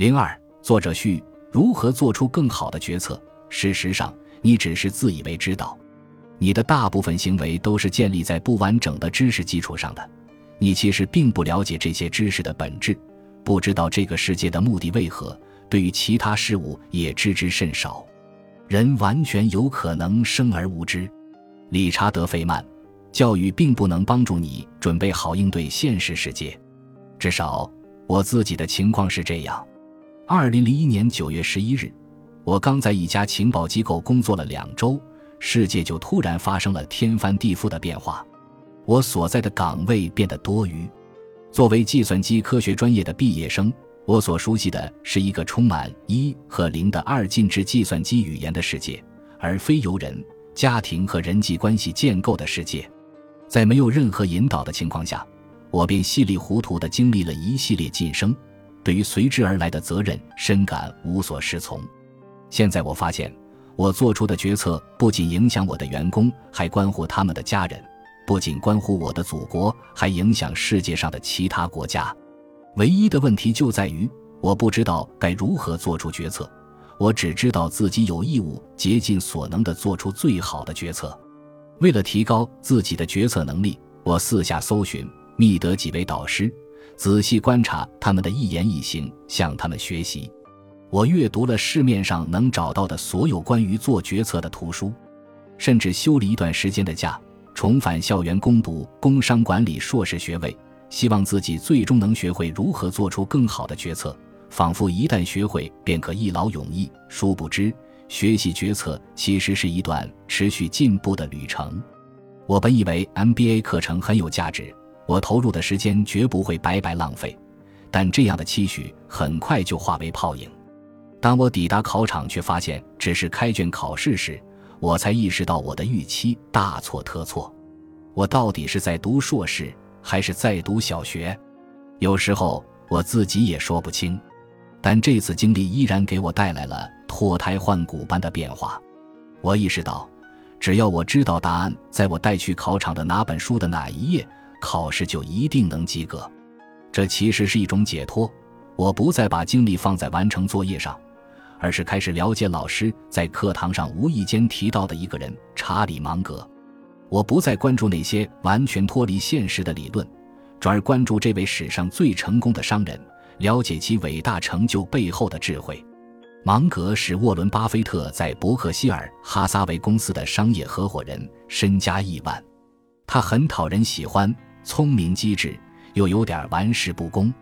零二，作者序：如何做出更好的决策？事实上，你只是自以为知道，你的大部分行为都是建立在不完整的知识基础上的。你其实并不了解这些知识的本质，不知道这个世界的目的为何，对于其他事物也知之甚少。人完全有可能生而无知。理查德·费曼，教育并不能帮助你准备好应对现实世界，至少我自己的情况是这样。二零零一年九月十一日，我刚在一家情报机构工作了两周，世界就突然发生了天翻地覆的变化，我所在的岗位变得多余。作为计算机科学专业的毕业生。我所熟悉的是一个充满一和零的二进制计算机语言的世界，而非由人、家庭和人际关系建构的世界。在没有任何引导的情况下，我便稀里糊涂地经历了一系列晋升，对于随之而来的责任深感无所适从。现在我发现，我做出的决策不仅影响我的员工，还关乎他们的家人；不仅关乎我的祖国，还影响世界上的其他国家。唯一的问题就在于，我不知道该如何做出决策。我只知道自己有义务竭尽所能地做出最好的决策。为了提高自己的决策能力，我四下搜寻，觅得几位导师，仔细观察他们的一言一行，向他们学习。我阅读了市面上能找到的所有关于做决策的图书，甚至休了一段时间的假，重返校园攻读工商管理硕士学位。希望自己最终能学会如何做出更好的决策，仿佛一旦学会便可一劳永逸。殊不知，学习决策其实是一段持续进步的旅程。我本以为 MBA 课程很有价值，我投入的时间绝不会白白浪费，但这样的期许很快就化为泡影。当我抵达考场，却发现只是开卷考试时，我才意识到我的预期大错特错。我到底是在读硕士？还是在读小学，有时候我自己也说不清。但这次经历依然给我带来了脱胎换骨般的变化。我意识到，只要我知道答案在我带去考场的哪本书的哪一页，考试就一定能及格。这其实是一种解脱。我不再把精力放在完成作业上，而是开始了解老师在课堂上无意间提到的一个人——查理芒格。我不再关注那些完全脱离现实的理论，转而关注这位史上最成功的商人，了解其伟大成就背后的智慧。芒格是沃伦·巴菲特在伯克希尔·哈撒韦公司的商业合伙人，身家亿万。他很讨人喜欢，聪明机智，又有点玩世不恭。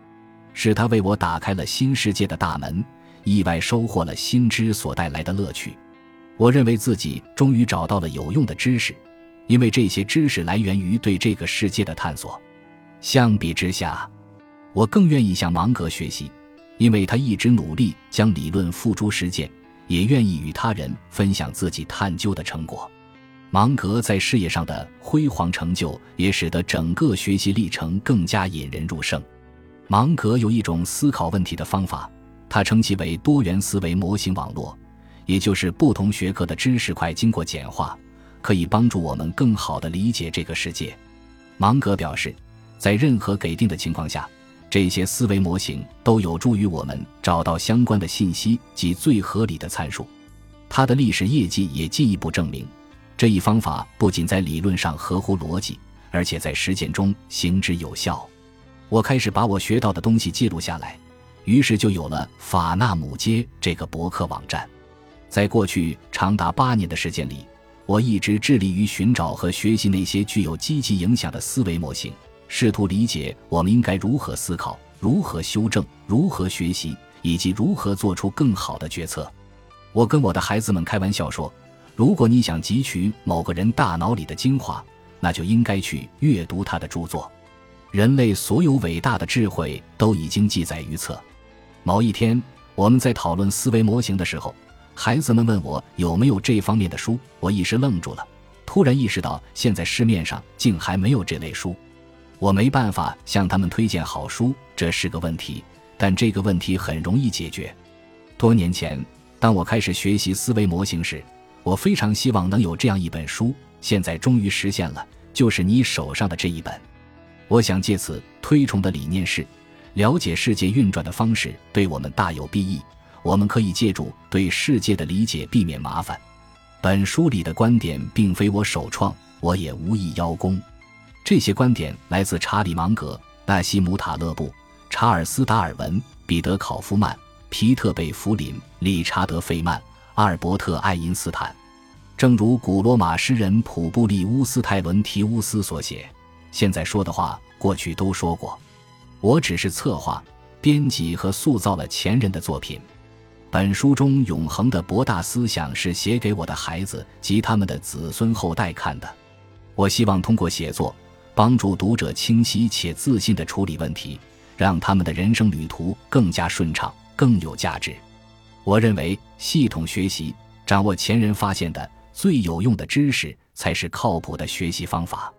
是他为我打开了新世界的大门，意外收获了新知所带来的乐趣。我认为自己终于找到了有用的知识。因为这些知识来源于对这个世界的探索，相比之下，我更愿意向芒格学习，因为他一直努力将理论付诸实践，也愿意与他人分享自己探究的成果。芒格在事业上的辉煌成就，也使得整个学习历程更加引人入胜。芒格有一种思考问题的方法，他称其为多元思维模型网络，也就是不同学科的知识块经过简化。可以帮助我们更好地理解这个世界，芒格表示，在任何给定的情况下，这些思维模型都有助于我们找到相关的信息及最合理的参数。他的历史业绩也进一步证明，这一方法不仅在理论上合乎逻辑，而且在实践中行之有效。我开始把我学到的东西记录下来，于是就有了法纳姆街这个博客网站。在过去长达八年的时间里。我一直致力于寻找和学习那些具有积极影响的思维模型，试图理解我们应该如何思考、如何修正、如何学习，以及如何做出更好的决策。我跟我的孩子们开玩笑说：“如果你想汲取某个人大脑里的精华，那就应该去阅读他的著作。人类所有伟大的智慧都已经记载于册。”某一天，我们在讨论思维模型的时候。孩子们问我有没有这方面的书，我一时愣住了，突然意识到现在市面上竟还没有这类书，我没办法向他们推荐好书，这是个问题，但这个问题很容易解决。多年前，当我开始学习思维模型时，我非常希望能有这样一本书，现在终于实现了，就是你手上的这一本。我想借此推崇的理念是，了解世界运转的方式对我们大有裨益。我们可以借助对世界的理解避免麻烦。本书里的观点并非我首创，我也无意邀功。这些观点来自查理芒格、纳西姆塔勒布、查尔斯达尔文、彼得考夫曼、皮特贝弗林、理查德费曼、阿尔伯特爱因斯坦。正如古罗马诗人普布利乌斯泰伦提乌斯所写：“现在说的话，过去都说过。我只是策划、编辑和塑造了前人的作品。”本书中永恒的博大思想是写给我的孩子及他们的子孙后代看的。我希望通过写作，帮助读者清晰且自信地处理问题，让他们的人生旅途更加顺畅、更有价值。我认为，系统学习、掌握前人发现的最有用的知识，才是靠谱的学习方法。